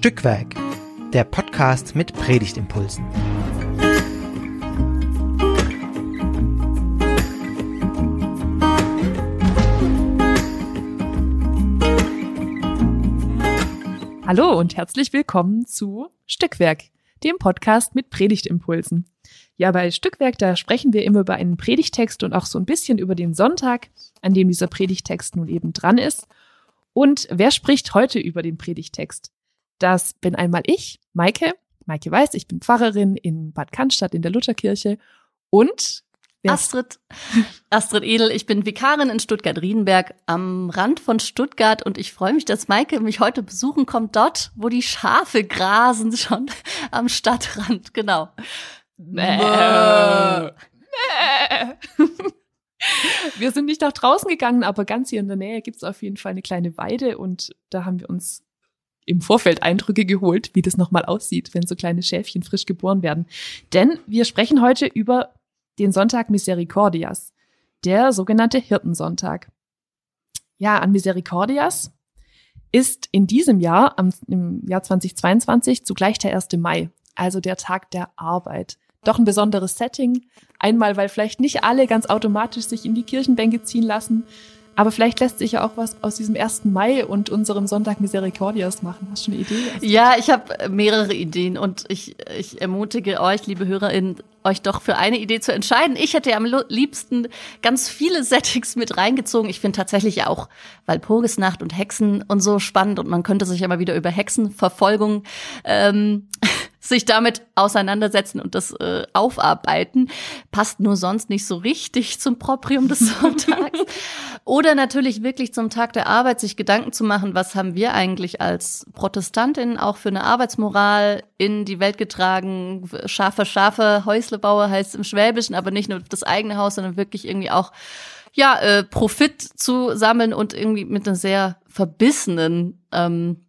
Stückwerk, der Podcast mit Predigtimpulsen. Hallo und herzlich willkommen zu Stückwerk, dem Podcast mit Predigtimpulsen. Ja, bei Stückwerk, da sprechen wir immer über einen Predigtext und auch so ein bisschen über den Sonntag, an dem dieser Predigtext nun eben dran ist. Und wer spricht heute über den Predigtext? Das bin einmal ich, Maike. Maike Weiß, ich bin Pfarrerin in Bad Cannstatt in der Lutherkirche. Und Astrid, Astrid Edel, ich bin Vikarin in Stuttgart-Riedenberg am Rand von Stuttgart und ich freue mich, dass Maike mich heute besuchen kommt, dort, wo die Schafe grasen, schon am Stadtrand, genau. Wir sind nicht nach draußen gegangen, aber ganz hier in der Nähe gibt es auf jeden Fall eine kleine Weide und da haben wir uns im Vorfeld Eindrücke geholt, wie das nochmal aussieht, wenn so kleine Schäfchen frisch geboren werden. Denn wir sprechen heute über den Sonntag Misericordias, der sogenannte Hirtensonntag. Ja, an Misericordias ist in diesem Jahr, am, im Jahr 2022, zugleich der 1. Mai, also der Tag der Arbeit. Doch ein besonderes Setting. Einmal, weil vielleicht nicht alle ganz automatisch sich in die Kirchenbänke ziehen lassen, aber vielleicht lässt sich ja auch was aus diesem 1. Mai und unserem Sonntag Misericordias machen. Hast du eine Idee? Ja, ich habe mehrere Ideen und ich, ich ermutige euch, liebe HörerInnen, euch doch für eine Idee zu entscheiden. Ich hätte ja am liebsten ganz viele Settings mit reingezogen. Ich finde tatsächlich auch Walpurgisnacht und Hexen und so spannend und man könnte sich ja mal wieder über Hexenverfolgung ähm, sich damit auseinandersetzen und das äh, aufarbeiten. Passt nur sonst nicht so richtig zum Proprium des Sonntags. Oder natürlich wirklich zum Tag der Arbeit sich Gedanken zu machen, was haben wir eigentlich als Protestantinnen auch für eine Arbeitsmoral in die Welt getragen. Schafe, Schafe, Häuslebauer heißt im Schwäbischen, aber nicht nur das eigene Haus, sondern wirklich irgendwie auch ja, äh, Profit zu sammeln und irgendwie mit einer sehr verbissenen, ähm,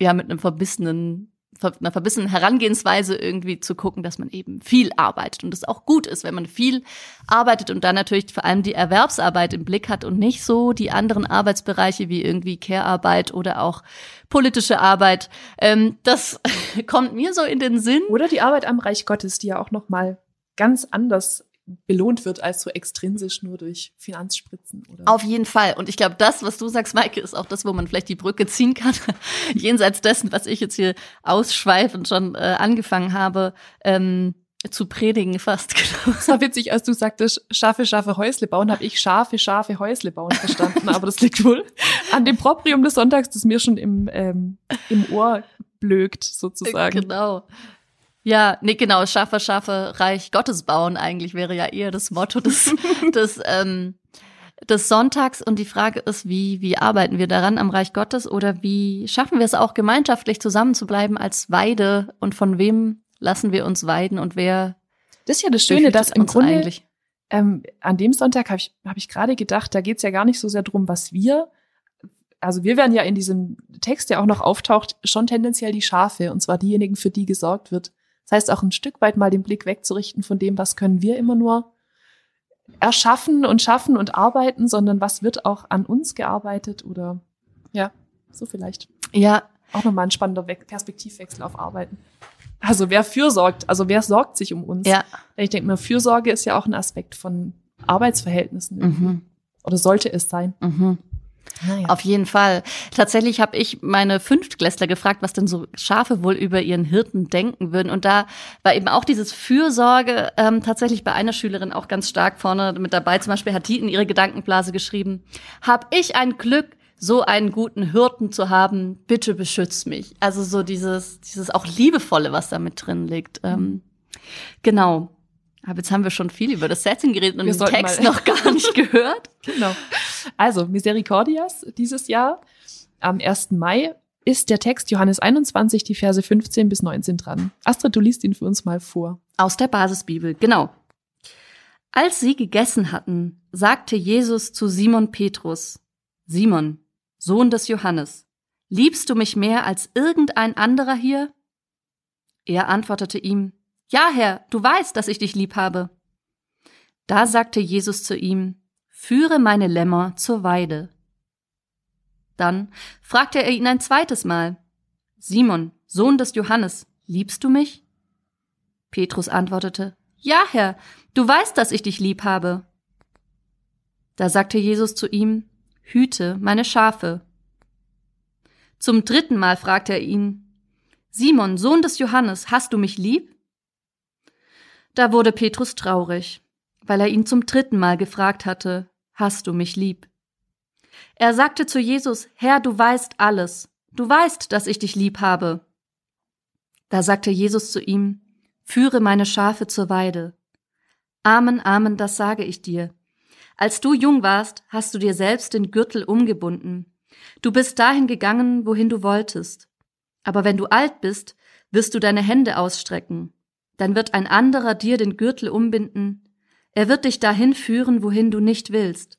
ja, mit einem verbissenen einer verbissenen Herangehensweise irgendwie zu gucken, dass man eben viel arbeitet und es auch gut ist, wenn man viel arbeitet und dann natürlich vor allem die Erwerbsarbeit im Blick hat und nicht so die anderen Arbeitsbereiche wie irgendwie Care-Arbeit oder auch politische Arbeit. Ähm, das kommt mir so in den Sinn. Oder die Arbeit am Reich Gottes, die ja auch noch mal ganz anders belohnt wird als so extrinsisch nur durch Finanzspritzen. Oder? Auf jeden Fall. Und ich glaube, das, was du sagst, Maike, ist auch das, wo man vielleicht die Brücke ziehen kann. Jenseits dessen, was ich jetzt hier ausschweifend schon äh, angefangen habe, ähm, zu predigen fast. Genau. Das war witzig, als du sagtest, scharfe, scharfe Häusle bauen, habe ich scharfe, scharfe Häusle bauen verstanden. Aber das liegt wohl an dem Proprium des Sonntags, das mir schon im, ähm, im Ohr blökt, sozusagen. Genau. Ja, nee, genau, scharfe, scharfe Reich Gottes bauen eigentlich wäre ja eher das Motto des, des, ähm, des Sonntags. Und die Frage ist, wie, wie arbeiten wir daran am Reich Gottes oder wie schaffen wir es auch gemeinschaftlich zusammenzubleiben als Weide und von wem lassen wir uns weiden und wer das ist ja das Schöne, dass im Grunde eigentlich? Ähm, an dem Sonntag habe ich, hab ich gerade gedacht, da geht's ja gar nicht so sehr drum, was wir, also wir werden ja in diesem Text, der auch noch auftaucht, schon tendenziell die Schafe, und zwar diejenigen, für die gesorgt wird. Das heißt auch ein Stück weit mal den Blick wegzurichten von dem, was können wir immer nur erschaffen und schaffen und arbeiten, sondern was wird auch an uns gearbeitet oder ja, so vielleicht. Ja. Auch nochmal ein spannender Perspektivwechsel auf Arbeiten. Also wer fürsorgt, also wer sorgt sich um uns? Ja. Ich denke mir, Fürsorge ist ja auch ein Aspekt von Arbeitsverhältnissen. Mhm. Oder sollte es sein. Mhm. Ah. Auf jeden Fall. Tatsächlich habe ich meine Fünftklässler gefragt, was denn so Schafe wohl über ihren Hirten denken würden. Und da war eben auch dieses Fürsorge ähm, tatsächlich bei einer Schülerin auch ganz stark vorne mit dabei. Zum Beispiel hat die in ihre Gedankenblase geschrieben, hab ich ein Glück, so einen guten Hirten zu haben, bitte beschütz mich. Also so dieses, dieses auch Liebevolle, was da mit drin liegt. Ähm, genau. Aber jetzt haben wir schon viel über das Setting geredet und wir den Text noch gar nicht gehört. genau. Also, Misericordias dieses Jahr am 1. Mai ist der Text Johannes 21, die Verse 15 bis 19 dran. Astrid, du liest ihn für uns mal vor. Aus der Basisbibel, genau. Als sie gegessen hatten, sagte Jesus zu Simon Petrus, Simon, Sohn des Johannes, liebst du mich mehr als irgendein anderer hier? Er antwortete ihm, ja, Herr, du weißt, dass ich dich lieb habe. Da sagte Jesus zu ihm, Führe meine Lämmer zur Weide. Dann fragte er ihn ein zweites Mal, Simon, Sohn des Johannes, liebst du mich? Petrus antwortete, Ja, Herr, du weißt, dass ich dich lieb habe. Da sagte Jesus zu ihm, Hüte meine Schafe. Zum dritten Mal fragte er ihn, Simon, Sohn des Johannes, hast du mich lieb? Da wurde Petrus traurig, weil er ihn zum dritten Mal gefragt hatte, Hast du mich lieb? Er sagte zu Jesus, Herr, du weißt alles, du weißt, dass ich dich lieb habe. Da sagte Jesus zu ihm, Führe meine Schafe zur Weide. Amen, Amen, das sage ich dir. Als du jung warst, hast du dir selbst den Gürtel umgebunden. Du bist dahin gegangen, wohin du wolltest. Aber wenn du alt bist, wirst du deine Hände ausstrecken. Dann wird ein anderer dir den Gürtel umbinden. Er wird dich dahin führen, wohin du nicht willst.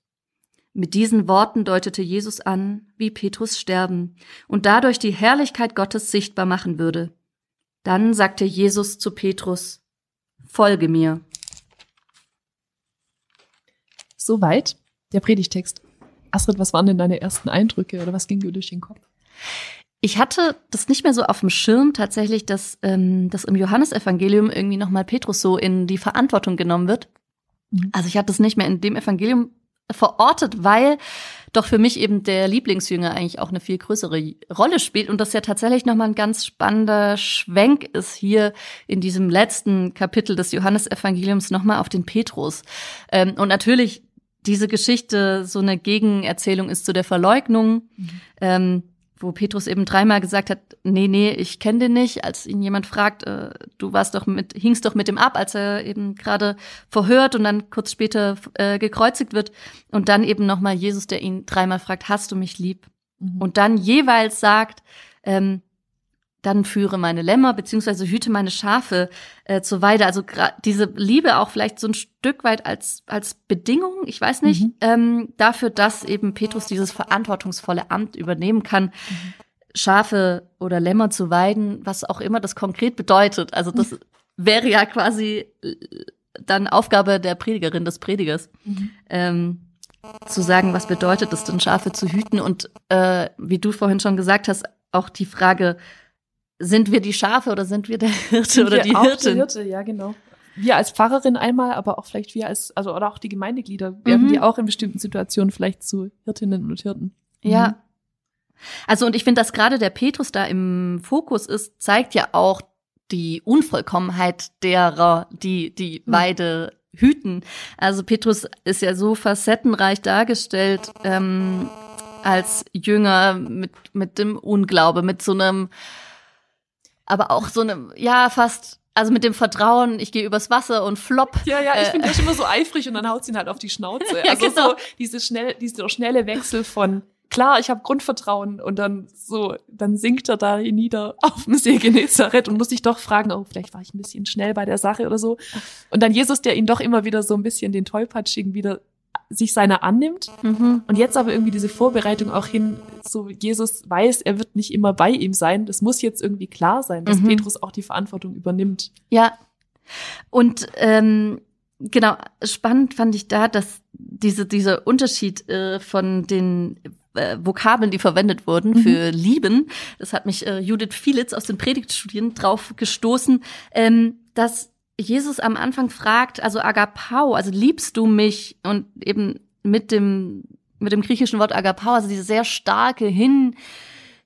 Mit diesen Worten deutete Jesus an, wie Petrus sterben und dadurch die Herrlichkeit Gottes sichtbar machen würde. Dann sagte Jesus zu Petrus, Folge mir. Soweit der Predigtext. Astrid, was waren denn deine ersten Eindrücke oder was ging dir durch den Kopf? Ich hatte das nicht mehr so auf dem Schirm tatsächlich, dass, ähm, dass im Johannesevangelium irgendwie nochmal Petrus so in die Verantwortung genommen wird. Mhm. Also ich hatte das nicht mehr in dem Evangelium verortet, weil doch für mich eben der Lieblingsjünger eigentlich auch eine viel größere Rolle spielt und das ja tatsächlich nochmal ein ganz spannender Schwenk ist hier in diesem letzten Kapitel des Johannesevangeliums nochmal auf den Petrus. Ähm, und natürlich diese Geschichte so eine Gegenerzählung ist zu der Verleugnung. Mhm. Ähm, wo Petrus eben dreimal gesagt hat, nee, nee, ich kenne den nicht, als ihn jemand fragt, äh, du warst doch mit, hingst doch mit dem ab, als er eben gerade verhört und dann kurz später äh, gekreuzigt wird und dann eben nochmal Jesus, der ihn dreimal fragt, hast du mich lieb? Mhm. Und dann jeweils sagt, ähm, dann führe meine Lämmer beziehungsweise hüte meine Schafe äh, zur Weide. Also diese Liebe auch vielleicht so ein Stück weit als als Bedingung, ich weiß nicht, mhm. ähm, dafür, dass eben Petrus dieses verantwortungsvolle Amt übernehmen kann, mhm. Schafe oder Lämmer zu weiden, was auch immer das konkret bedeutet. Also das mhm. wäre ja quasi äh, dann Aufgabe der Predigerin des Predigers. Mhm. Ähm, zu sagen, was bedeutet es denn, Schafe zu hüten und äh, wie du vorhin schon gesagt hast, auch die Frage, sind wir die Schafe oder sind wir der Hirte sind oder die auch Hirtin? Die Hirte, ja, genau. Wir als Pfarrerin einmal, aber auch vielleicht wir als, also oder auch die Gemeindeglieder werden mhm. die auch in bestimmten Situationen vielleicht zu Hirtinnen und Hirten. Mhm. Ja. Also und ich finde, dass gerade der Petrus da im Fokus ist, zeigt ja auch die Unvollkommenheit derer, die die mhm. Weide hüten. Also Petrus ist ja so facettenreich dargestellt ähm, als Jünger mit mit dem Unglaube, mit so einem aber auch so eine, ja, fast, also mit dem Vertrauen, ich gehe übers Wasser und flop. Ja, ja, ich äh, finde das immer so eifrig und dann haut sie ihn halt auf die Schnauze. ja, also genau. so diese schnell, dieser schnelle Wechsel von klar, ich habe Grundvertrauen und dann so, dann sinkt er da nieder auf dem See Genezareth und muss sich doch fragen, oh, vielleicht war ich ein bisschen schnell bei der Sache oder so. Und dann Jesus, der ihn doch immer wieder so ein bisschen den Tollpatschigen wieder sich seiner annimmt mhm. und jetzt aber irgendwie diese Vorbereitung auch hin, so Jesus weiß, er wird nicht immer bei ihm sein. Das muss jetzt irgendwie klar sein, dass mhm. Petrus auch die Verantwortung übernimmt. Ja. Und ähm, genau, spannend fand ich da, dass diese, dieser Unterschied äh, von den äh, Vokabeln, die verwendet wurden mhm. für lieben, das hat mich äh, Judith Fielitz aus den Predigtstudien drauf gestoßen, ähm, dass Jesus am Anfang fragt, also Agapau, also liebst du mich? Und eben mit dem, mit dem griechischen Wort Agapau, also diese sehr starke Hin,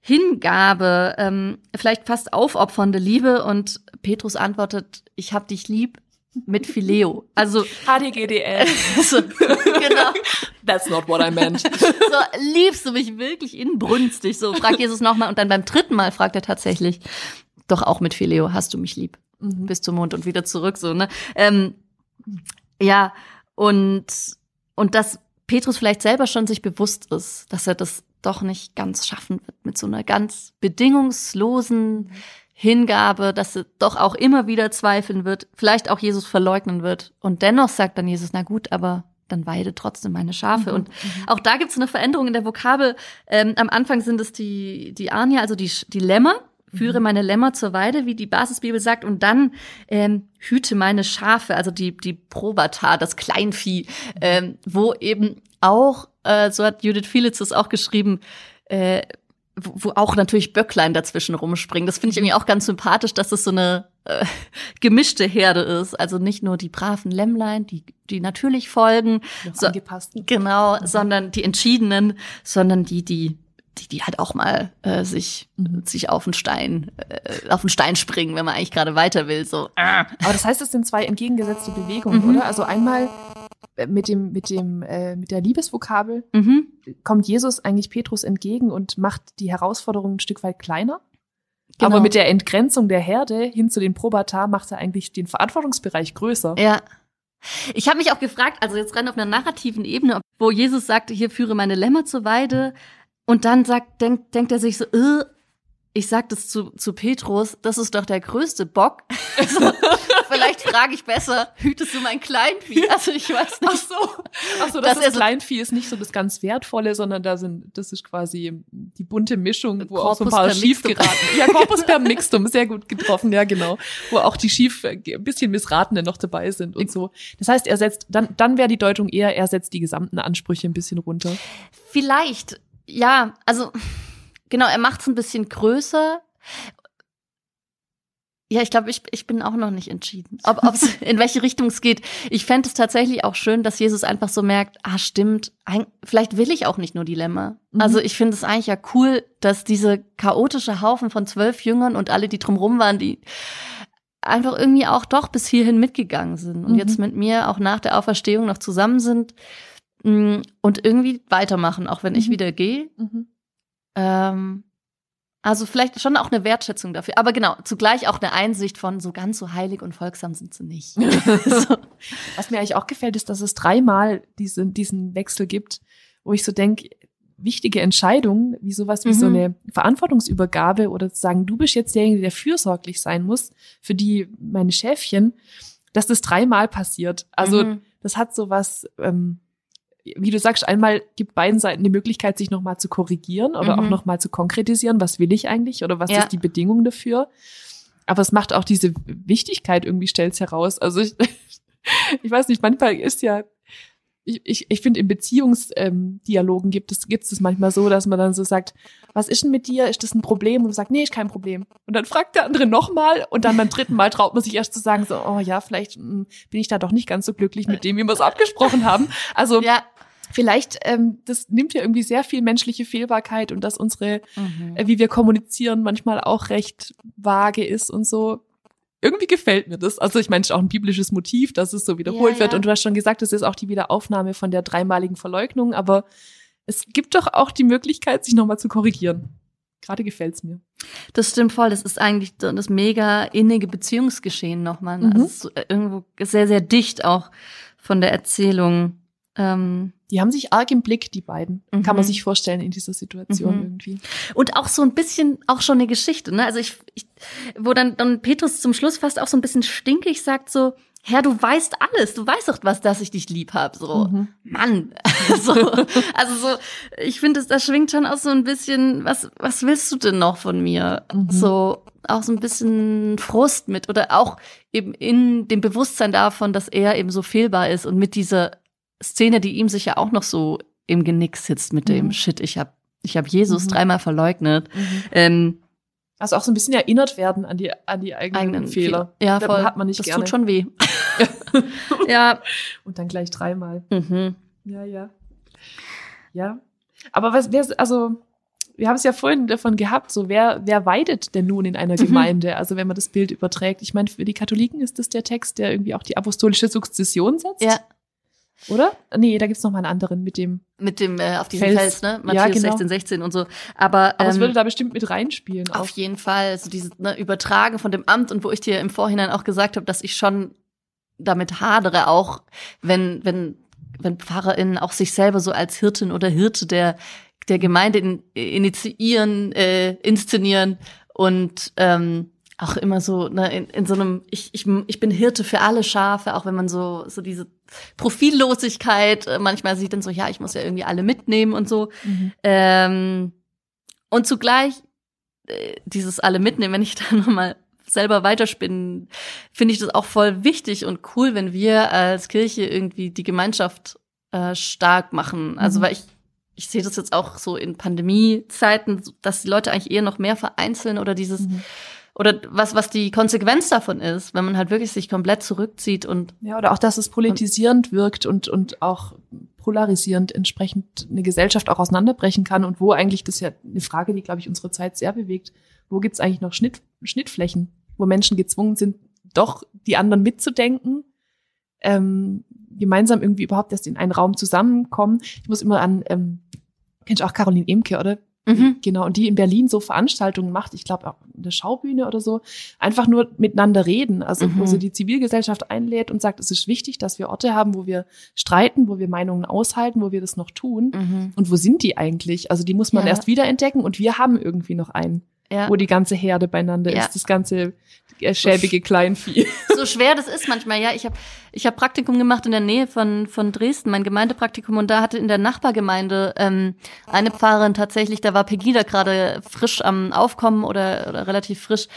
Hingabe, ähm, vielleicht fast aufopfernde Liebe. Und Petrus antwortet, ich hab dich lieb mit Phileo. Also HDGDL. so, genau. That's not what I meant. So, liebst du mich wirklich inbrünstig? So fragt Jesus nochmal und dann beim dritten Mal fragt er tatsächlich, doch auch mit Phileo, hast du mich lieb? Mhm. bis zum Mond und wieder zurück, so, ne? Ähm, ja, und, und dass Petrus vielleicht selber schon sich bewusst ist, dass er das doch nicht ganz schaffen wird mit so einer ganz bedingungslosen Hingabe, dass er doch auch immer wieder zweifeln wird, vielleicht auch Jesus verleugnen wird. Und dennoch sagt dann Jesus, na gut, aber dann weide trotzdem meine Schafe. Mhm, und mhm. auch da gibt es eine Veränderung in der Vokabel. Ähm, am Anfang sind es die, die Anja, also die, die Lämmer führe mhm. meine Lämmer zur Weide, wie die Basisbibel sagt, und dann ähm, hüte meine Schafe, also die, die Probata, das Kleinvieh, ähm, wo eben auch, äh, so hat Judith Felix es auch geschrieben, äh, wo, wo auch natürlich Böcklein dazwischen rumspringen. Das finde ich irgendwie auch ganz sympathisch, dass es so eine äh, gemischte Herde ist. Also nicht nur die braven Lämmlein, die, die natürlich folgen, so. Genau, mhm. sondern die entschiedenen, sondern die, die die, die halt auch mal äh, sich, mhm. sich auf den Stein, äh, auf den Stein springen, wenn man eigentlich gerade weiter will. So. Aber das heißt, es sind zwei entgegengesetzte Bewegungen, mhm. oder? Also einmal äh, mit dem, mit dem, äh, mit der Liebesvokabel mhm. kommt Jesus eigentlich Petrus entgegen und macht die Herausforderung ein Stück weit kleiner. Genau. Aber mit der Entgrenzung der Herde hin zu den Probata macht er eigentlich den Verantwortungsbereich größer. Ja. Ich habe mich auch gefragt, also jetzt rein auf einer narrativen Ebene, wo Jesus sagte, hier führe meine Lämmer zur Weide und dann sagt, denkt, denkt er sich so, äh, ich sag das zu, zu Petrus, das ist doch der größte Bock. Also, vielleicht frage ich besser, hütest du mein Kleinvieh? Also ich weiß nicht. Ach so, Ach so das, das Kleinvieh ist nicht so das ganz Wertvolle, sondern da sind, das ist quasi die bunte Mischung, wo Corpus auch so ein paar schief geraten. Ja, Corpus per Mixtum, sehr gut getroffen, ja genau. Wo auch die schief, ein bisschen missratene noch dabei sind und so. Das heißt, er setzt, dann, dann wäre die Deutung eher, er setzt die gesamten Ansprüche ein bisschen runter. Vielleicht, ja, also genau, er macht es ein bisschen größer. Ja, ich glaube, ich, ich bin auch noch nicht entschieden, ob ob's, in welche Richtung es geht. Ich fände es tatsächlich auch schön, dass Jesus einfach so merkt, ah, stimmt, ein, vielleicht will ich auch nicht nur Dilemma. Mhm. Also ich finde es eigentlich ja cool, dass diese chaotische Haufen von zwölf Jüngern und alle, die drumrum waren, die einfach irgendwie auch doch bis hierhin mitgegangen sind und mhm. jetzt mit mir auch nach der Auferstehung noch zusammen sind und irgendwie weitermachen, auch wenn ich mhm. wieder gehe. Mhm. Ähm, also vielleicht schon auch eine Wertschätzung dafür. Aber genau, zugleich auch eine Einsicht von so ganz so heilig und folgsam sind sie nicht. so. Was mir eigentlich auch gefällt, ist, dass es dreimal diese, diesen Wechsel gibt, wo ich so denke, wichtige Entscheidungen, wie sowas wie mhm. so eine Verantwortungsübergabe oder zu sagen, du bist jetzt derjenige, der fürsorglich sein muss für die, meine Schäfchen, dass das dreimal passiert. Also mhm. das hat sowas, ähm, wie du sagst, einmal gibt beiden Seiten die Möglichkeit, sich nochmal zu korrigieren oder mhm. auch nochmal zu konkretisieren, was will ich eigentlich oder was ja. ist die Bedingung dafür. Aber es macht auch diese Wichtigkeit irgendwie, stellt heraus. Also ich, ich weiß nicht, manchmal ist ja, ich, ich, ich finde, in Beziehungsdialogen ähm, gibt es gibt es manchmal so, dass man dann so sagt, was ist denn mit dir? Ist das ein Problem? Und du sagst, nee, ist kein Problem. Und dann fragt der andere nochmal und dann beim dritten Mal traut man sich erst zu sagen, so, oh ja, vielleicht mh, hm, bin ich da doch nicht ganz so glücklich mit dem, wie wir es abgesprochen haben. Also ja vielleicht, ähm, das nimmt ja irgendwie sehr viel menschliche Fehlbarkeit und dass unsere, mhm. äh, wie wir kommunizieren, manchmal auch recht vage ist und so. Irgendwie gefällt mir das. Also ich meine, es ist auch ein biblisches Motiv, dass es so wiederholt ja, wird. Und du hast schon gesagt, es ist auch die Wiederaufnahme von der dreimaligen Verleugnung, aber es gibt doch auch die Möglichkeit, sich nochmal zu korrigieren. Gerade gefällt's mir. Das stimmt voll. Das ist eigentlich das mega innige Beziehungsgeschehen nochmal. Mhm. Also es ist irgendwo sehr, sehr dicht auch von der Erzählung. Ähm, die haben sich arg im Blick, die beiden. Mhm. Kann man sich vorstellen in dieser Situation mhm. irgendwie. Und auch so ein bisschen, auch schon eine Geschichte, ne? Also ich, ich wo dann, dann Petrus zum Schluss fast auch so ein bisschen stinkig sagt so, Herr, du weißt alles, du weißt doch was, dass ich dich lieb hab. So, mhm. Mann. so, also so, ich finde, das schwingt schon auch so ein bisschen, was, was willst du denn noch von mir? Mhm. So, auch so ein bisschen Frust mit oder auch eben in dem Bewusstsein davon, dass er eben so fehlbar ist und mit dieser Szene, die ihm sicher auch noch so im Genick sitzt mit dem mhm. Shit, ich habe ich hab Jesus mhm. dreimal verleugnet. Mhm. Ähm, also auch so ein bisschen erinnert werden an die, an die eigenen, eigenen Fehler. Ja, voll. Das hat man nicht das gerne. tut schon weh. ja. Und dann gleich dreimal. Mhm. Ja, ja. Ja. Aber was, wer, also, wir haben es ja vorhin davon gehabt, so wer, wer weidet denn nun in einer mhm. Gemeinde? Also wenn man das Bild überträgt. Ich meine, für die Katholiken ist das der Text, der irgendwie auch die apostolische Sukzession setzt. Ja. Oder? Nee, da gibt's noch mal einen anderen mit dem. Mit dem äh, auf diesem Fels, Fels ne? Matthäus ja, genau. 16, 16 und so. Aber, Aber ähm, es würde da bestimmt mit reinspielen. Auf auch. jeden Fall. So dieses ne, Übertragen von dem Amt und wo ich dir im Vorhinein auch gesagt habe, dass ich schon damit hadere, auch wenn, wenn, wenn PfarrerInnen auch sich selber so als Hirtin oder Hirte der, der Gemeinde in, initiieren, äh, inszenieren und ähm, auch immer so ne, in, in so einem ich, ich, ich bin Hirte für alle Schafe, auch wenn man so so diese Profillosigkeit äh, manchmal sieht dann so ja ich muss ja irgendwie alle mitnehmen und so mhm. ähm, und zugleich äh, dieses alle mitnehmen, wenn ich da nochmal selber weiterspinnen, finde ich das auch voll wichtig und cool, wenn wir als Kirche irgendwie die Gemeinschaft äh, stark machen. Also mhm. weil ich ich sehe das jetzt auch so in Pandemiezeiten, dass die Leute eigentlich eher noch mehr vereinzeln oder dieses mhm. Oder was was die Konsequenz davon ist, wenn man halt wirklich sich komplett zurückzieht und ja oder auch dass es politisierend wirkt und und auch polarisierend entsprechend eine Gesellschaft auch auseinanderbrechen kann und wo eigentlich das ist ja eine Frage, die glaube ich unsere Zeit sehr bewegt. Wo gibt es eigentlich noch Schnitt, Schnittflächen, wo Menschen gezwungen sind, doch die anderen mitzudenken? Ähm, gemeinsam irgendwie überhaupt erst in einen Raum zusammenkommen. Ich muss immer an, ähm, kennst du auch Caroline Emke, oder? Mhm. Genau, und die in Berlin so Veranstaltungen macht, ich glaube der Schaubühne oder so, einfach nur miteinander reden, also mhm. wo sie die Zivilgesellschaft einlädt und sagt, es ist wichtig, dass wir Orte haben, wo wir streiten, wo wir Meinungen aushalten, wo wir das noch tun. Mhm. Und wo sind die eigentlich? Also die muss man ja. erst wiederentdecken und wir haben irgendwie noch einen ja. wo die ganze Herde beieinander ja. ist, das ganze äh, schäbige Kleinvieh. So schwer das ist manchmal, ja. Ich habe ich hab Praktikum gemacht in der Nähe von, von Dresden, mein Gemeindepraktikum, und da hatte in der Nachbargemeinde ähm, eine Pfarrerin tatsächlich, da war Pegida gerade frisch am Aufkommen oder, oder relativ frisch,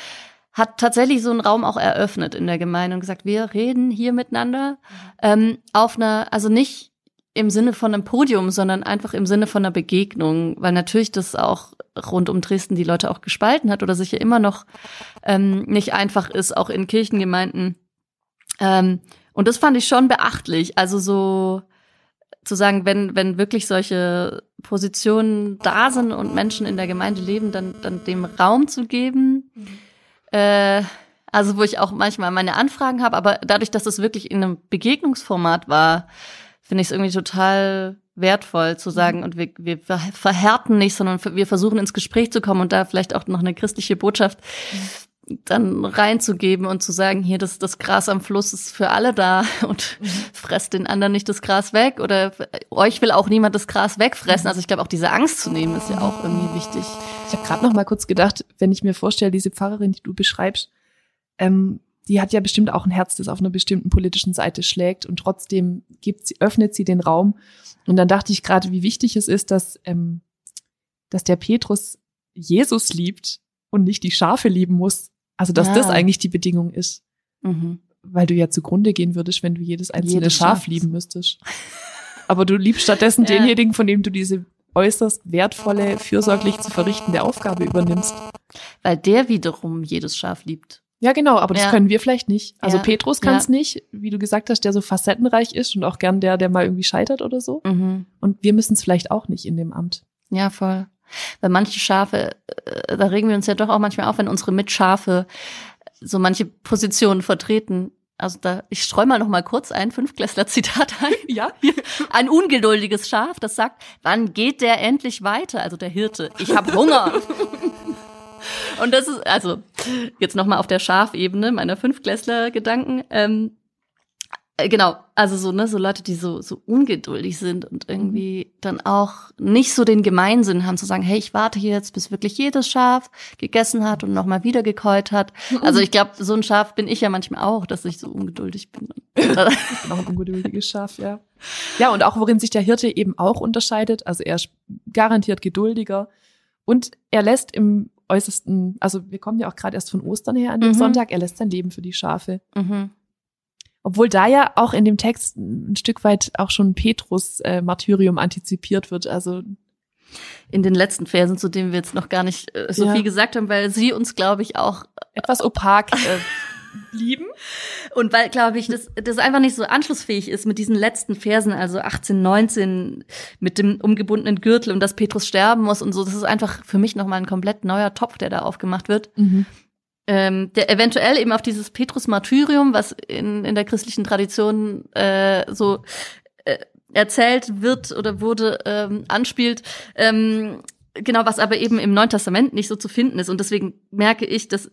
hat tatsächlich so einen Raum auch eröffnet in der Gemeinde und gesagt, wir reden hier miteinander ähm, auf einer, also nicht im Sinne von einem Podium, sondern einfach im Sinne von einer Begegnung, weil natürlich das auch rund um Dresden die Leute auch gespalten hat oder sicher immer noch ähm, nicht einfach ist, auch in Kirchengemeinden. Ähm, und das fand ich schon beachtlich. Also so zu sagen, wenn, wenn wirklich solche Positionen da sind und Menschen in der Gemeinde leben, dann, dann dem Raum zu geben. Mhm. Äh, also wo ich auch manchmal meine Anfragen habe, aber dadurch, dass es wirklich in einem Begegnungsformat war, finde ich es irgendwie total wertvoll zu sagen und wir, wir verhärten nicht, sondern wir versuchen ins Gespräch zu kommen und da vielleicht auch noch eine christliche Botschaft dann reinzugeben und zu sagen, hier, das, das Gras am Fluss ist für alle da und mhm. fresst den anderen nicht das Gras weg oder euch will auch niemand das Gras wegfressen. Also ich glaube, auch diese Angst zu nehmen ist ja auch irgendwie wichtig. Ich habe gerade noch mal kurz gedacht, wenn ich mir vorstelle, diese Pfarrerin, die du beschreibst, ähm, die hat ja bestimmt auch ein Herz, das auf einer bestimmten politischen Seite schlägt und trotzdem gibt sie, öffnet sie den Raum. Und dann dachte ich gerade, wie wichtig es ist, dass, ähm, dass der Petrus Jesus liebt und nicht die Schafe lieben muss. Also dass ja. das eigentlich die Bedingung ist. Mhm. Weil du ja zugrunde gehen würdest, wenn du jedes einzelne jedes Schaf, Schaf lieben müsstest. Aber du liebst stattdessen ja. denjenigen, von dem du diese äußerst wertvolle, fürsorglich zu verrichtende Aufgabe übernimmst. Weil der wiederum jedes Schaf liebt. Ja, genau, aber das ja. können wir vielleicht nicht. Also ja. Petrus kann es ja. nicht, wie du gesagt hast, der so facettenreich ist und auch gern der, der mal irgendwie scheitert oder so. Mhm. Und wir müssen es vielleicht auch nicht in dem Amt. Ja, voll. Weil manche Schafe, äh, da regen wir uns ja doch auch manchmal auf, wenn unsere Mitschafe so manche Positionen vertreten. Also da, ich streue mal noch mal kurz ein Fünfklässler-Zitat ein. Ja. Ein ungeduldiges Schaf, das sagt, wann geht der endlich weiter? Also der Hirte, ich habe Hunger. Und das ist, also, jetzt nochmal auf der Schafebene meiner Fünfklässler-Gedanken. Ähm, äh, genau, also so, ne, so Leute, die so, so ungeduldig sind und irgendwie dann auch nicht so den Gemeinsinn haben, zu sagen, hey, ich warte hier jetzt, bis wirklich jedes Schaf gegessen hat und nochmal wieder gekäut hat. Also ich glaube, so ein Schaf bin ich ja manchmal auch, dass ich so ungeduldig bin auch ein ungeduldiges Schaf, ja. Ja, und auch worin sich der Hirte eben auch unterscheidet. Also er ist garantiert geduldiger. Und er lässt im äußersten, also wir kommen ja auch gerade erst von Ostern her an dem mhm. Sonntag, er lässt sein Leben für die Schafe. Mhm. Obwohl da ja auch in dem Text ein Stück weit auch schon Petrus äh, Martyrium antizipiert wird. Also in den letzten Versen, zu denen wir jetzt noch gar nicht äh, so ja. viel gesagt haben, weil sie uns, glaube ich, auch etwas opak äh, blieben. Und weil, glaube ich, das, das einfach nicht so anschlussfähig ist mit diesen letzten Versen, also 18, 19, mit dem umgebundenen Gürtel und dass Petrus sterben muss und so. Das ist einfach für mich nochmal ein komplett neuer Topf, der da aufgemacht wird. Mhm. Ähm, der eventuell eben auf dieses Petrus-Martyrium, was in, in der christlichen Tradition äh, so äh, erzählt wird oder wurde, ähm, anspielt. Ähm, genau, was aber eben im Neuen Testament nicht so zu finden ist. Und deswegen merke ich, dass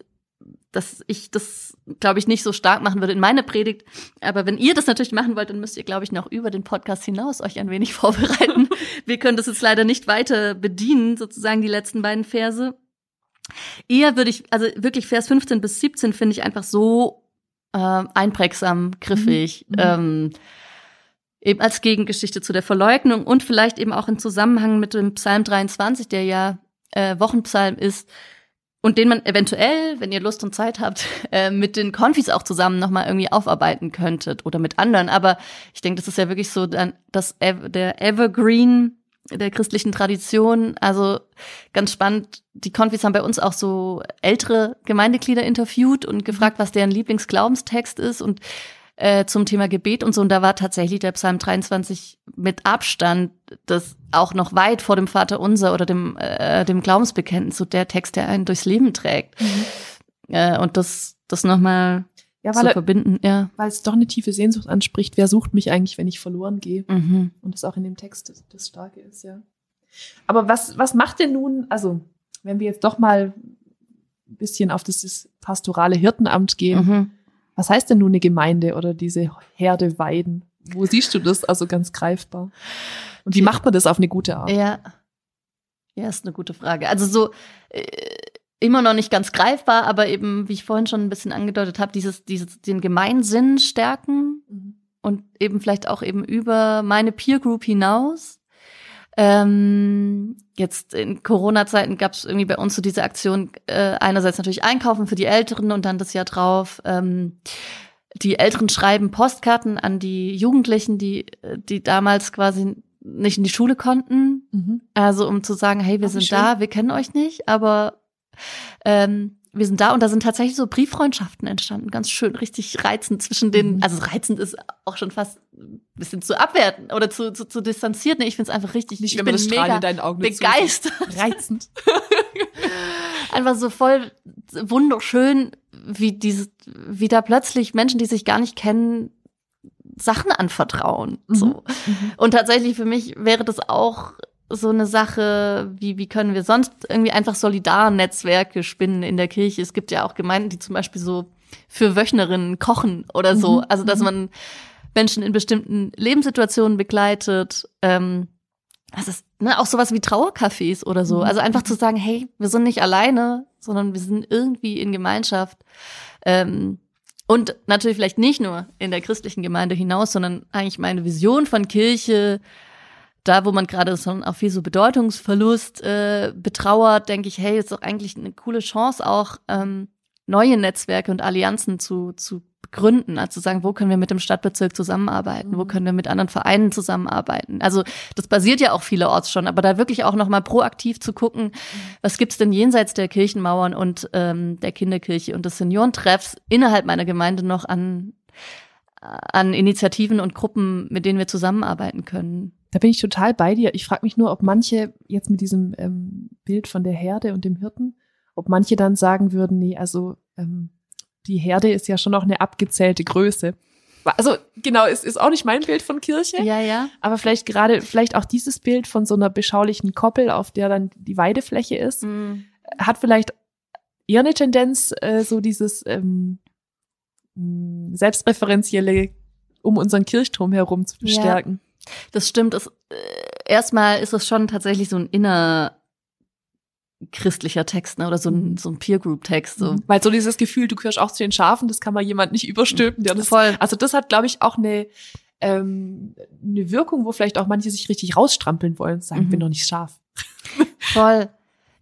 dass ich das, glaube ich, nicht so stark machen würde in meine Predigt. Aber wenn ihr das natürlich machen wollt, dann müsst ihr, glaube ich, noch über den Podcast hinaus euch ein wenig vorbereiten. Wir können das jetzt leider nicht weiter bedienen, sozusagen die letzten beiden Verse. Eher würde ich, also wirklich Vers 15 bis 17 finde ich einfach so äh, einprägsam, griffig. Mhm. Ähm, eben als Gegengeschichte zu der Verleugnung und vielleicht eben auch in Zusammenhang mit dem Psalm 23, der ja äh, Wochenpsalm ist, und den man eventuell, wenn ihr Lust und Zeit habt, äh, mit den Konfis auch zusammen nochmal irgendwie aufarbeiten könntet oder mit anderen. Aber ich denke, das ist ja wirklich so dann das der Evergreen der christlichen Tradition. Also ganz spannend. Die Konfis haben bei uns auch so ältere Gemeindeglieder interviewt und gefragt, was deren Lieblingsglaubenstext ist und äh, zum Thema Gebet und so. Und da war tatsächlich der Psalm 23 mit Abstand das auch noch weit vor dem Vater Unser oder dem, äh, dem Glaubensbekenntnis, so der Text, der einen durchs Leben trägt. Mhm. Äh, und das, das nochmal ja, weil zu verbinden, ja. Weil es doch eine tiefe Sehnsucht anspricht. Wer sucht mich eigentlich, wenn ich verloren gehe? Mhm. Und das auch in dem Text das, das Starke ist, ja. Aber was, was macht denn nun, also, wenn wir jetzt doch mal ein bisschen auf das, das pastorale Hirtenamt gehen, mhm. Was heißt denn nun eine Gemeinde oder diese Herde Weiden? Wo siehst du das also ganz greifbar? Und wie macht man das auf eine gute Art? Ja. Ja, ist eine gute Frage. Also so, äh, immer noch nicht ganz greifbar, aber eben, wie ich vorhin schon ein bisschen angedeutet habe, dieses, dieses, den Gemeinsinn stärken mhm. und eben vielleicht auch eben über meine Peer Group hinaus. Ähm, jetzt in Corona-Zeiten gab es irgendwie bei uns so diese Aktion, äh, einerseits natürlich Einkaufen für die Älteren und dann das Jahr drauf. Ähm, die Älteren schreiben Postkarten an die Jugendlichen, die, die damals quasi nicht in die Schule konnten. Mhm. Also um zu sagen, hey, wir Ach, sind schön. da, wir kennen euch nicht, aber ähm, wir sind da und da sind tatsächlich so Brieffreundschaften entstanden, ganz schön, richtig reizend zwischen den, mhm. also reizend ist auch schon fast bisschen zu abwerten oder zu, zu, zu distanziert. Nee, ich finde es einfach richtig, Nicht, ich bin mega in deinen Augen begeistert. Reizend. einfach so voll wunderschön, wie diese, wie da plötzlich Menschen, die sich gar nicht kennen, Sachen anvertrauen. Mhm. So. Mhm. Und tatsächlich für mich wäre das auch so eine Sache, wie, wie können wir sonst irgendwie einfach Solidarnetzwerke spinnen in der Kirche? Es gibt ja auch Gemeinden, die zum Beispiel so für Wöchnerinnen kochen oder so. Mhm. Also, dass mhm. man Menschen in bestimmten Lebenssituationen begleitet. Ähm, das ist ne, auch sowas wie Trauercafés oder so. Mhm. Also einfach zu sagen, hey, wir sind nicht alleine, sondern wir sind irgendwie in Gemeinschaft. Ähm, und natürlich vielleicht nicht nur in der christlichen Gemeinde hinaus, sondern eigentlich meine Vision von Kirche da, wo man gerade so auch viel so Bedeutungsverlust äh, betrauert, denke ich, hey, ist doch eigentlich eine coole Chance auch, ähm, neue Netzwerke und Allianzen zu, zu begründen, also zu sagen, wo können wir mit dem Stadtbezirk zusammenarbeiten, mhm. wo können wir mit anderen Vereinen zusammenarbeiten. Also das basiert ja auch vielerorts schon, aber da wirklich auch nochmal proaktiv zu gucken, mhm. was gibt's denn jenseits der Kirchenmauern und ähm, der Kinderkirche und des Seniorentreffs innerhalb meiner Gemeinde noch an, an Initiativen und Gruppen, mit denen wir zusammenarbeiten können. Da bin ich total bei dir. Ich frage mich nur, ob manche jetzt mit diesem ähm, Bild von der Herde und dem Hirten, ob manche dann sagen würden, nee, also ähm, die Herde ist ja schon noch eine abgezählte Größe. Also genau, es ist auch nicht mein Bild von Kirche. Ja, ja. Aber vielleicht gerade, vielleicht auch dieses Bild von so einer beschaulichen Koppel, auf der dann die Weidefläche ist, mhm. hat vielleicht eher eine Tendenz, äh, so dieses ähm, selbstreferenzielle um unseren Kirchturm herum zu bestärken. Ja. Das stimmt. Es, äh, erstmal ist es schon tatsächlich so ein inner christlicher Text, ne? Oder so ein, so ein Peer-Group-Text. So. Mhm. Weil so dieses Gefühl, du gehörst auch zu den Schafen, das kann man jemand nicht überstülpen. Der das, Voll. Also das hat, glaube ich, auch eine, ähm, eine Wirkung, wo vielleicht auch manche sich richtig rausstrampeln wollen und sagen, mhm. bin doch nicht scharf. Voll.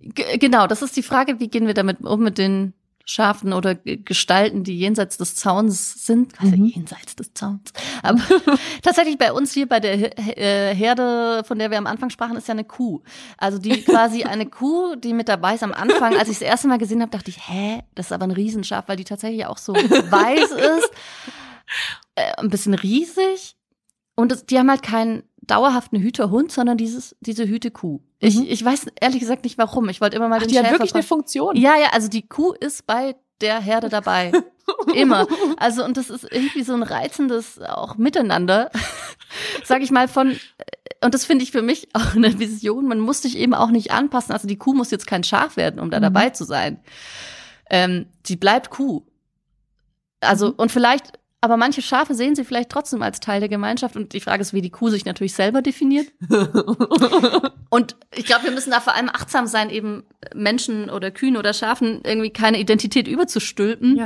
G genau, das ist die Frage, wie gehen wir damit um mit den Schafen oder Gestalten, die jenseits des Zauns sind, also mhm. jenseits des Zauns. Aber tatsächlich bei uns hier bei der äh, Herde, von der wir am Anfang sprachen, ist ja eine Kuh. Also die quasi eine Kuh, die mit dabei ist am Anfang. Als ich das erste Mal gesehen habe, dachte ich, hä, das ist aber ein Riesenschaf, weil die tatsächlich auch so weiß ist, äh, ein bisschen riesig. Und das, die haben halt keinen dauerhaft eine Hüterhund, sondern dieses, diese Hütekuh. Ich, mhm. ich weiß ehrlich gesagt nicht warum. Ich wollte immer mal Ach, den die Schäfer hat wirklich eine Funktion. Ja, ja, also die Kuh ist bei der Herde dabei. Immer. Also, und das ist irgendwie so ein reizendes auch Miteinander, sag ich mal, von, und das finde ich für mich auch eine Vision. Man muss sich eben auch nicht anpassen. Also die Kuh muss jetzt kein Schaf werden, um da mhm. dabei zu sein. Ähm, die bleibt Kuh. Also, mhm. und vielleicht aber manche Schafe sehen sie vielleicht trotzdem als Teil der Gemeinschaft. Und die Frage ist, wie die Kuh sich natürlich selber definiert. und ich glaube, wir müssen da vor allem achtsam sein, eben Menschen oder Kühen oder Schafen irgendwie keine Identität überzustülpen, ja.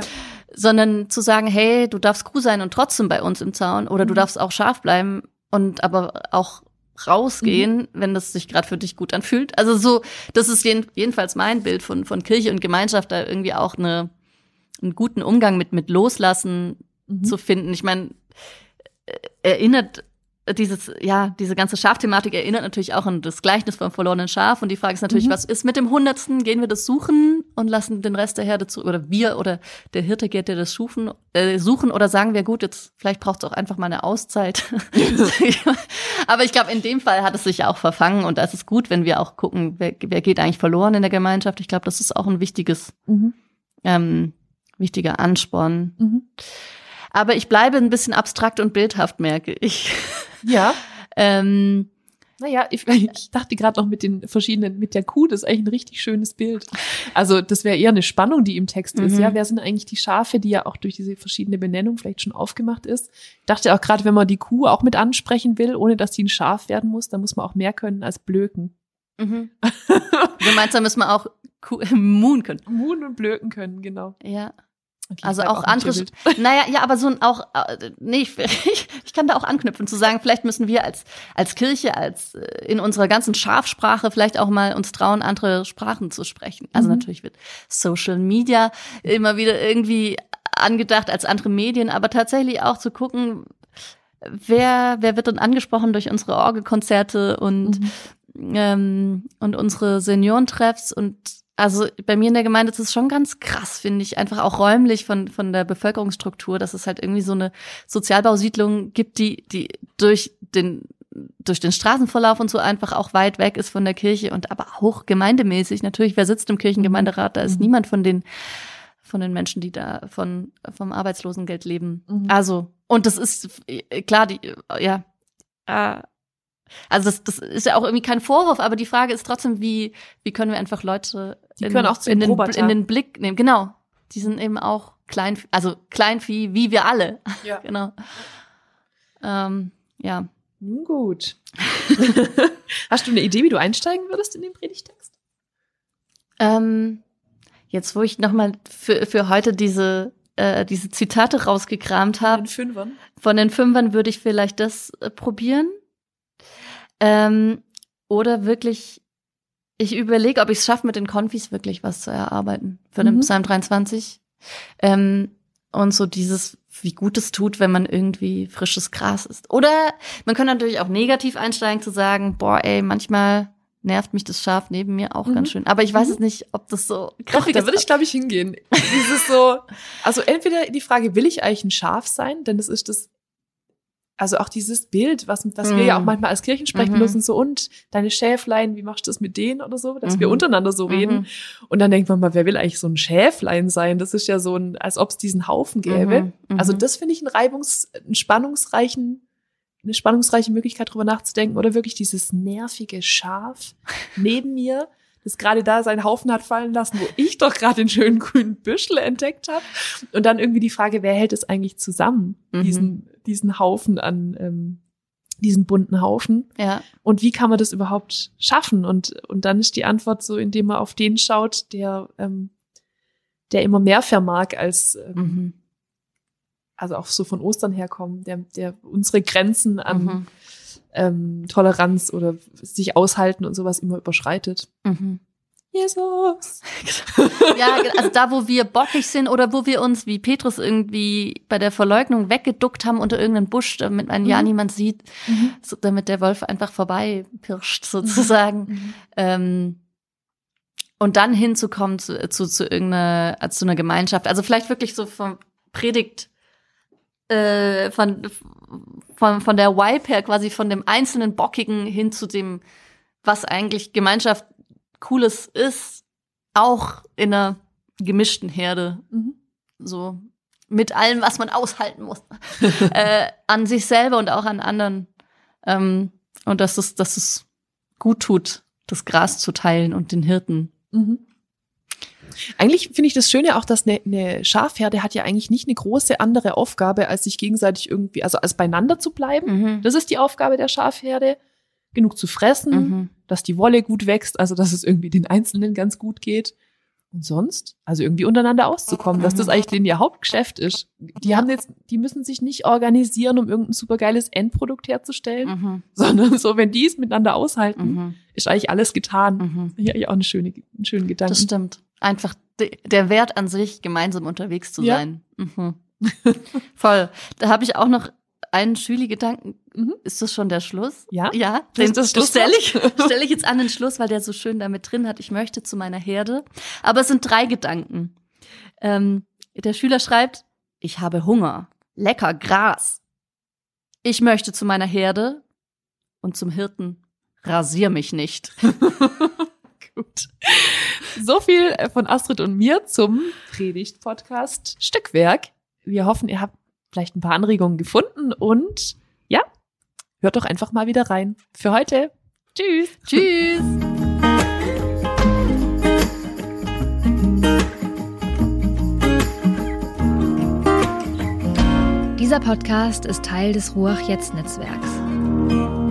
sondern zu sagen, hey, du darfst Kuh sein und trotzdem bei uns im Zaun oder mhm. du darfst auch Schaf bleiben und aber auch rausgehen, mhm. wenn das sich gerade für dich gut anfühlt. Also so, das ist jeden, jedenfalls mein Bild von, von Kirche und Gemeinschaft, da irgendwie auch eine, einen guten Umgang mit, mit Loslassen mhm. zu finden. Ich meine, äh, erinnert dieses, ja, diese ganze Schafthematik erinnert natürlich auch an das Gleichnis vom verlorenen Schaf. Und die Frage ist natürlich, Mhm. was ist mit dem Hundertsten? Gehen wir das suchen und lassen den Rest der Herde zu, oder wir oder der Hirte geht, der das suchen, äh, suchen oder sagen wir, gut, jetzt vielleicht braucht es auch einfach mal eine Auszeit. Aber ich glaube, in dem Fall hat es sich auch verfangen und da ist es gut, wenn wir auch gucken, wer, wer geht eigentlich verloren in der Gemeinschaft. Ich glaube, das ist auch ein wichtiges, Mhm. ähm, wichtiger Ansporn. Mhm. Aber ich bleibe ein bisschen abstrakt und bildhaft, merke ich. Ja. ähm, Naja, ich, ich dachte gerade noch mit den verschiedenen, mit der Kuh, das ist eigentlich ein richtig schönes Bild. Also das wäre eher eine Spannung, die im Text ist. Mhm. Ja, wer sind eigentlich die Schafe, die ja auch durch diese verschiedene Benennung vielleicht schon aufgemacht ist? Ich dachte auch gerade, wenn man die Kuh auch mit ansprechen will, ohne dass sie ein Schaf werden muss, dann muss man auch mehr können als Blöken. mhm. da müssen wir auch Ku- Moon können. Muhen und Blöken können, genau. Ja. Okay, Also auch im andere, naja, ja, aber so ein auch, äh, nee, ich, ich, ich kann da auch anknüpfen, zu sagen, vielleicht müssen wir als, als Kirche, als äh, in unserer ganzen Schafsprache vielleicht auch mal uns trauen, andere Sprachen zu sprechen. Also Mhm. natürlich wird Social Media immer wieder irgendwie angedacht als andere Medien, aber tatsächlich auch zu gucken, wer, wer wird denn angesprochen durch unsere Orgelkonzerte und Mhm. ähm, und unsere Seniorentreffs und also bei mir in der Gemeinde ist es schon ganz krass, finde ich, einfach auch räumlich von, von der Bevölkerungsstruktur, dass es halt irgendwie so eine Sozialbausiedlung gibt, die, die durch den, durch den Straßenverlauf und so einfach auch weit weg ist von der Kirche und aber auch gemeindemäßig. Natürlich, wer sitzt im Kirchengemeinderat? Da ist Mhm. niemand von den, von den Menschen, die da von, vom Arbeitslosengeld leben. Mhm. Also, und das ist äh, klar, die, äh, ja, äh, also das, das ist ja auch irgendwie kein Vorwurf, aber die Frage ist trotzdem, wie, wie können wir einfach Leute Die können auch zu in, den Roboter. in den Blick nehmen. Genau. Die sind eben auch klein, also Kleinvieh, wie wir alle. Ja. genau. Ähm, ja. Nun gut. Hast du eine Idee, wie du einsteigen würdest in den Predigtext? Ähm, jetzt, wo ich nochmal für, für heute diese, äh, diese Zitate rausgekramt habe, Den Fünfern. Von den Fünfern würde ich vielleicht das äh, probieren. Ähm, oder wirklich, ich überlege, ob ich es schaffe, mit den Konfis wirklich was zu erarbeiten für den Mhm. Psalm 23. Ähm, und so dieses, wie gut es tut, wenn man irgendwie frisches Gras isst. Oder man kann natürlich auch negativ einsteigen, zu sagen, boah, ey, manchmal nervt mich das Schaf neben mir auch Mhm. ganz schön. Aber ich weiß Mhm. es nicht, ob das so Doch, griffig da würde ich, glaube ich, hingehen. Dieses so, also entweder die Frage, will ich eigentlich ein Schaf sein? Denn das ist das, also auch dieses Bild, was, was wir Mhm. ja auch manchmal als Kirchensprecher Mhm. so und deine Schäflein, wie machst du das mit denen oder so, dass wir Mhm. untereinander so reden. Mhm. Und dann denkt man mal, wer will eigentlich so ein Schäflein sein? Das ist ja so ein, als ob es diesen Haufen gäbe. Mhm. Mhm. Also das finde ich einen reibungs-, einen spannungsreichen, eine spannungsreiche Möglichkeit, drüber nachzudenken. Oder wirklich dieses nervige Schaf neben mir, das gerade da seinen Haufen hat fallen lassen, wo ich doch gerade den schönen grünen Büschel entdeckt habe. Und dann irgendwie die Frage, wer hält es eigentlich zusammen, Mhm. diesen, diesen Haufen an, ähm, diesen bunten Haufen? Ja. Und wie kann man das überhaupt schaffen? Und, und dann ist die Antwort so, indem man auf den schaut, der, ähm, der immer mehr vermag als, ähm, Mhm. also auch so von Ostern herkommen, der, der unsere Grenzen an Mhm. ähm, Toleranz oder sich aushalten und sowas immer überschreitet. Mhm. Jesus. Ja, also da, wo wir bockig sind oder wo wir uns, wie Petrus irgendwie bei der Verleugnung weggeduckt haben unter irgendeinem Busch, damit man ja Mhm. niemand sieht, so, damit der Wolf einfach vorbei pirscht sozusagen. Ähm, und dann hinzukommen zu, zu, zu irgendeiner, zu einer Gemeinschaft. Also vielleicht wirklich so vom Predigt, äh, von, von, von der Vibe her quasi von dem einzelnen Bockigen hin zu dem, was eigentlich Gemeinschaft Cooles ist, auch in einer gemischten Herde, Mhm. so mit allem, was man aushalten muss, äh, an sich selber und auch an anderen. Ähm, und dass es, dass es gut tut, das Gras zu teilen und den Hirten. Mhm. Eigentlich finde ich das Schöne auch, dass eine, eine Schafherde hat ja eigentlich nicht eine große andere Aufgabe, als sich gegenseitig irgendwie, also als beieinander zu bleiben. Mhm. Das ist die Aufgabe der Schafherde, genug zu fressen, Mhm. dass die Wolle gut wächst, also dass es irgendwie den Einzelnen ganz gut geht. Und sonst, also irgendwie untereinander auszukommen, dass das eigentlich denen ihr Hauptgeschäft ist. Die haben jetzt, die müssen sich nicht organisieren, um irgendein supergeiles Endprodukt herzustellen, Mhm. sondern so, wenn die es miteinander aushalten, Mhm. ist eigentlich alles getan. Mhm. Ja, eigentlich auch eine schöne, einen schönen Gedanken. Das stimmt. Einfach de der Wert an sich, gemeinsam unterwegs zu Ja. sein. Mhm. Voll. Da habe ich auch noch einen Schüli-Gedanken. Mhm. Ist das schon der Schluss? Ja. Ja, den das stelle ich, stell ich jetzt an den Schluss, weil der so schön damit drin hat. Ich möchte zu meiner Herde. Aber es sind drei Gedanken. Ähm, der Schüler schreibt, ich habe Hunger. Lecker Gras. Ich möchte zu meiner Herde. Und zum Hirten, rasier mich nicht. Gut. So viel äh, von Astrid und mir zum Predigt-Podcast Stückwerk. Wir hoffen, ihr habt vielleicht ein paar Anregungen gefunden und ja, hört doch einfach mal wieder rein. Für heute. Tschüss. Tschüss. Dieser Podcast ist Teil des Ruach Jetzt Netzwerks.